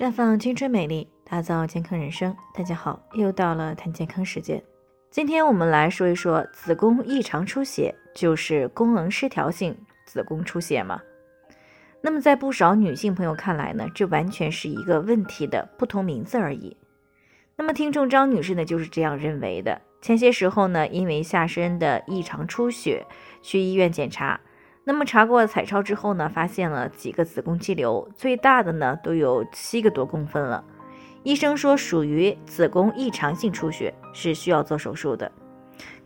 绽放青春美丽，打造健康人生。大家好，又到了谈健康时间。今天我们来说一说子宫异常出血，就是功能失调性子宫出血吗？那么在不少女性朋友看来呢，这完全是一个问题的不同名字而已。那么听众张女士呢就是这样认为的。前些时候呢，因为下身的异常出血，去医院检查。那么查过彩超之后呢，发现了几个子宫肌瘤，最大的呢都有七个多公分了。医生说属于子宫异常性出血，是需要做手术的。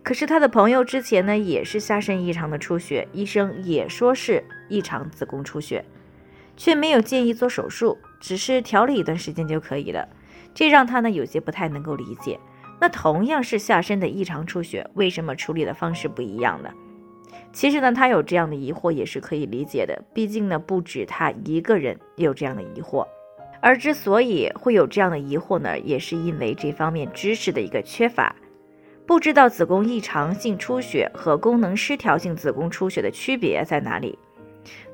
可是他的朋友之前呢也是下身异常的出血，医生也说是异常子宫出血，却没有建议做手术，只是调理一段时间就可以了。这让他呢有些不太能够理解。那同样是下身的异常出血，为什么处理的方式不一样呢？其实呢，他有这样的疑惑也是可以理解的，毕竟呢，不止他一个人有这样的疑惑。而之所以会有这样的疑惑呢，也是因为这方面知识的一个缺乏，不知道子宫异常性出血和功能失调性子宫出血的区别在哪里。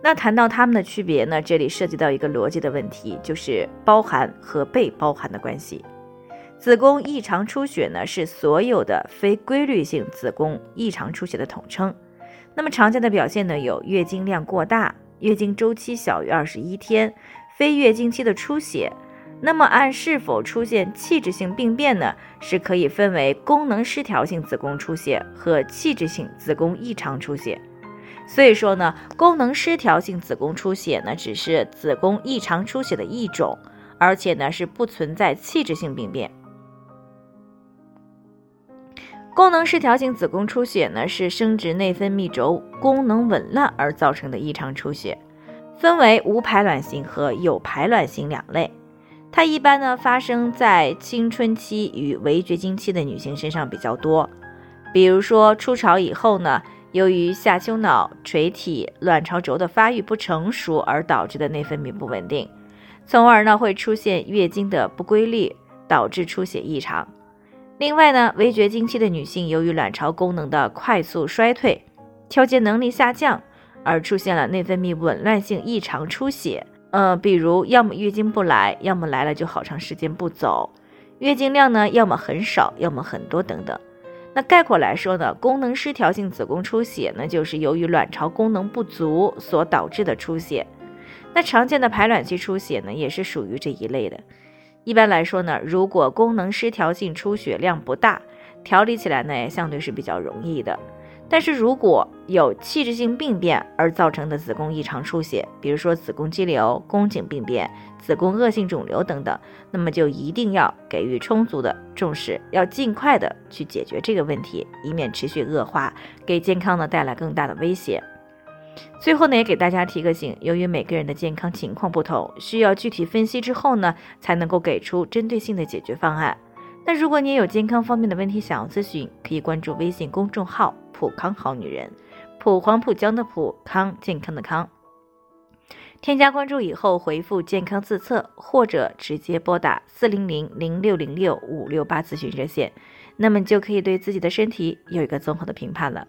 那谈到它们的区别呢，这里涉及到一个逻辑的问题，就是包含和被包含的关系。子宫异常出血呢，是所有的非规律性子宫异常出血的统称。那么常见的表现呢，有月经量过大、月经周期小于二十一天、非月经期的出血。那么按是否出现器质性病变呢，是可以分为功能失调性子宫出血和器质性子宫异常出血。所以说呢，功能失调性子宫出血呢，只是子宫异常出血的一种，而且呢是不存在器质性病变。功能失调性子宫出血呢，是生殖内分泌轴功能紊乱而造成的异常出血，分为无排卵型和有排卵型两类。它一般呢发生在青春期与围绝经期的女性身上比较多。比如说初潮以后呢，由于下丘脑垂体卵巢轴的发育不成熟而导致的内分泌不稳定，从而呢会出现月经的不规律，导致出血异常。另外呢，围绝经期的女性由于卵巢功能的快速衰退，调节能力下降，而出现了内分泌紊乱性异常出血。呃，比如要么月经不来，要么来了就好长时间不走，月经量呢要么很少，要么很多等等。那概括来说呢，功能失调性子宫出血呢，就是由于卵巢功能不足所导致的出血。那常见的排卵期出血呢，也是属于这一类的。一般来说呢，如果功能失调性出血量不大，调理起来呢也相对是比较容易的。但是如果有器质性病变而造成的子宫异常出血，比如说子宫肌瘤、宫颈病变、子宫恶性肿瘤等等，那么就一定要给予充足的重视，要尽快的去解决这个问题，以免持续恶化，给健康呢带来更大的威胁。最后呢，也给大家提个醒，由于每个人的健康情况不同，需要具体分析之后呢，才能够给出针对性的解决方案。那如果你也有健康方面的问题想要咨询，可以关注微信公众号“普康好女人”，普黄浦江的普康健康的康。添加关注以后回复“健康自测”或者直接拨打四零零零六零六五六八咨询热线，那么就可以对自己的身体有一个综合的评判了。